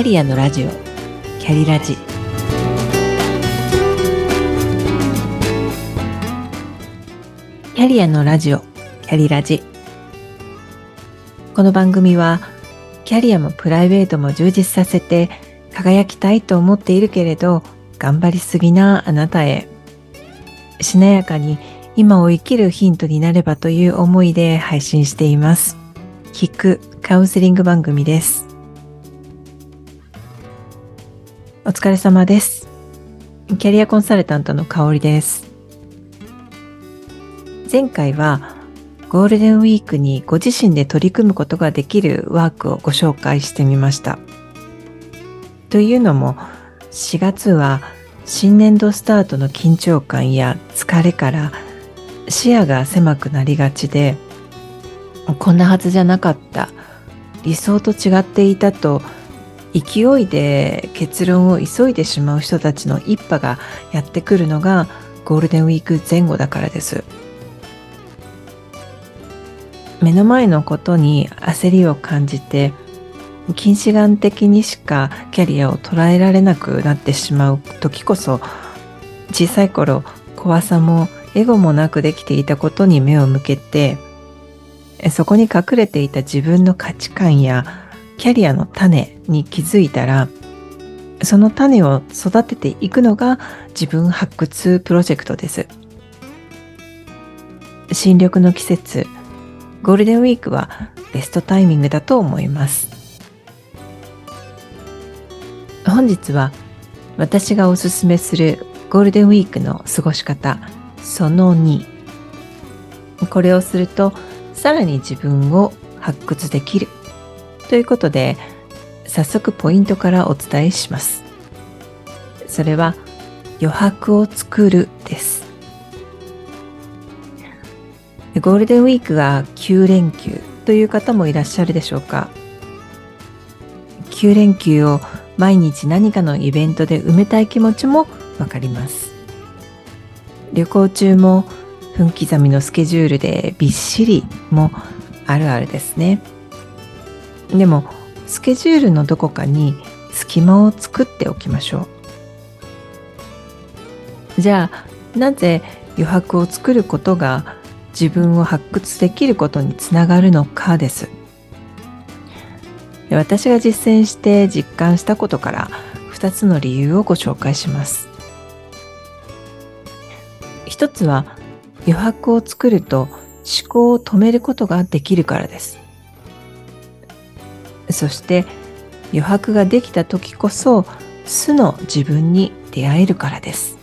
キャリアのラジオ。キャリラジ。キャリアのラジオ。キャリラジ。この番組はキャリアもプライベートも充実させて輝きたいと思っているけれど頑張りすぎなあなたへ。しなやかに今を生きるヒントになればという思いで配信しています。聞くカウンセリング番組です。お疲れ様です。キャリアコンサルタントの香りです。前回はゴールデンウィークにご自身で取り組むことができるワークをご紹介してみました。というのも4月は新年度スタートの緊張感や疲れから視野が狭くなりがちでこんなはずじゃなかった理想と違っていたと勢いで結論を急いでしまう人たちの一派がやってくるのがゴールデンウィーク前後だからです。目の前のことに焦りを感じて近視眼的にしかキャリアを捉えられなくなってしまう時こそ小さい頃怖さもエゴもなくできていたことに目を向けてそこに隠れていた自分の価値観やキャリアの種に気づいたらその種を育てていくのが自分発掘プロジェクトです。新緑の季節ゴールデンウィークはベストタイミングだと思います。本日は私がおすすめするゴールデンウィークの過ごし方その2これをするとさらに自分を発掘できる。ということで早速ポイントからお伝えします。それは余白を作るです。ゴールデンウィークが9連休という方もいらっしゃるでしょうか。9連休を毎日何かのイベントで埋めたい気持ちもわかります。旅行中も分刻みのスケジュールでびっしりもあるあるですね。でもスケジュールのどこかに隙間を作っておきましょうじゃあなぜ余白を作ることが自分を発掘できることにつながるのかです私が実践して実感したことから2つの理由をご紹介します。一つは余白を作ると思考を止めることができるからです。そして余白ができた時こそ素の自分に出会えるからです。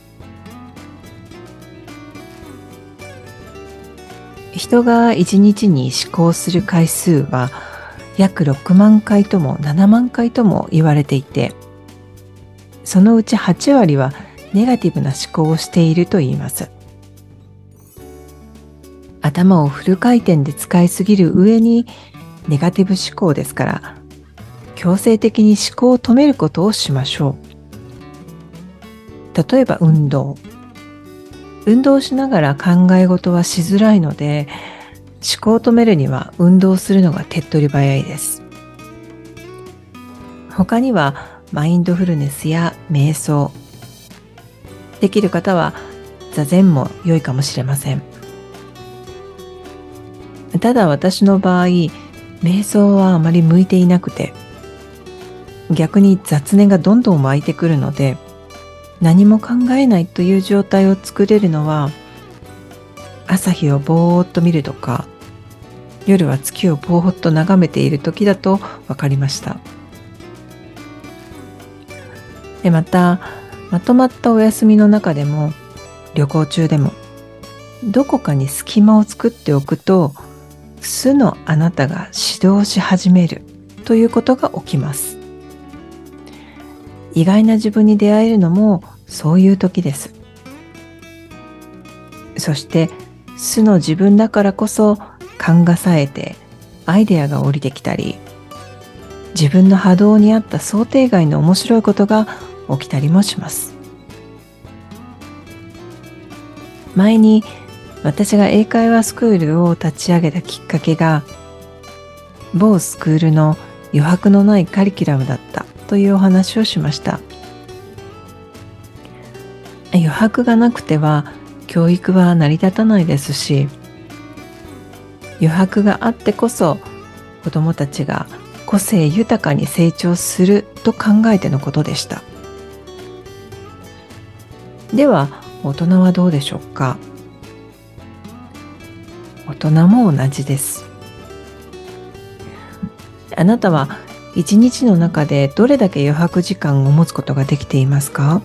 人が一日に思考する回数は約6万回とも7万回とも言われていてそのうち8割はネガティブな思考をしていると言います頭をフル回転で使いすぎる上にネガティブ思考ですから強制的に思考を止めることをしましょう例えば運動運動しながら考え事はしづらいので思考を止めるには運動するのが手っ取り早いです。他にはマインドフルネスや瞑想。できる方は座禅も良いかもしれません。ただ私の場合、瞑想はあまり向いていなくて、逆に雑念がどんどん湧いてくるので、何も考えないという状態を作れるのは朝日をぼーっと見るとか夜は月をぼーっと眺めている時だと分かりました。でまたまとまったお休みの中でも旅行中でもどこかに隙間を作っておくと素のあなたが指導し始めるということが起きます。意外な自分に出会えるのもそういう時です。そして素の自分だからこそ勘が冴えてアイデアが降りてきたり自分の波動に合った想定外の面白いことが起きたりもします。前に私が英会話スクールを立ち上げたきっかけが某スクールの余白のないカリキュラムだった。というお話をしました。余白がなくては教育は成り立たないですし余白があってこそ子どもたちが個性豊かに成長すると考えてのことでした。では大人はどうでしょうか？大人も同じです。あなたは一日の中でどれだけ余白時間を持つことができていますか？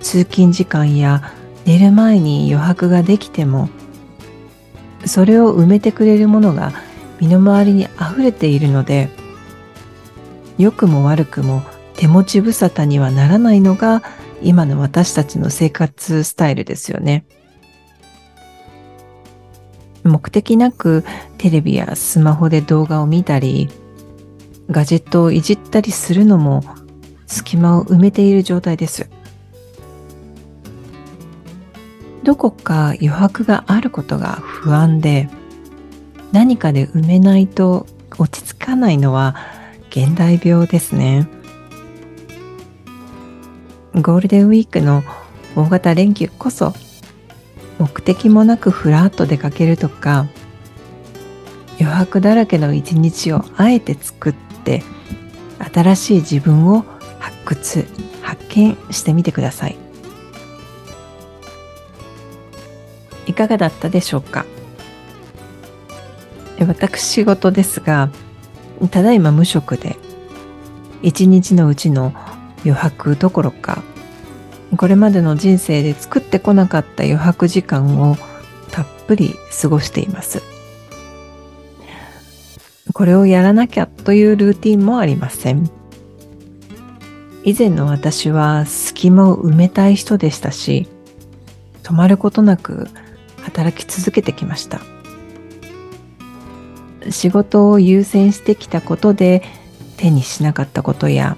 通勤時間や寝る前に余白ができてもそれを埋めてくれるものが身の回りに溢れているので良くも悪くも手持ち無沙汰にはならないのが今の私たちの生活スタイルですよね。目的なくテレビやスマホで動画を見たりガジェットをいじったりするのも隙間を埋めている状態です。どこか余白があることが不安で何かで埋めないと落ち着かないのは現代病ですねゴールデンウィークの大型連休こそ目的もなくふらっと出かけるとか余白だらけの一日をあえて作って新しい自分を発掘発見してみてください。いかがだったでしょうか？私事ですがただいま無職で一日のうちの余白どころかこれまでの人生で作ってこなかった余白時間をたっぷり過ごしています。これをやらなきゃというルーティンもありません。以前の私は隙間を埋めたい人でしたし止まることなく働き続けてきました。仕事を優先してきたことで手にしなかったことや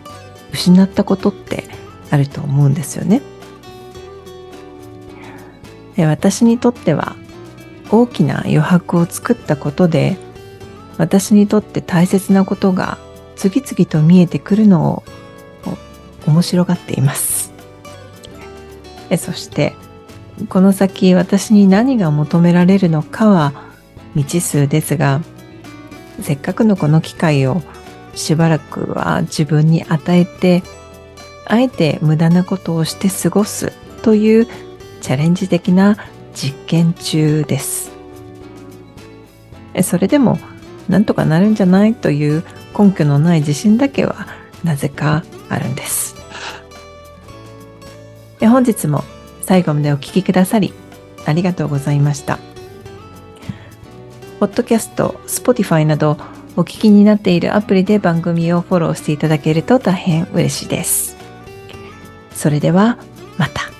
失ったことってあると思うんですよね。私にとっては大きな余白を作ったことで私にとって大切なことが次々と見えてくるのを面白がっています。そしてこの先私に何が求められるのかは未知数ですがせっかくのこの機会をしばらくは自分に与えてあえて無駄なことをして過ごすというチャレンジ的な実験中ですそれでもなんとかなるんじゃないという根拠のない自信だけはなぜかあるんです本日も最後までお聴きくださりありがとうございました。ポッドキャスト、Spotify などお聞きになっているアプリで番組をフォローしていただけると大変嬉しいです。それではまた。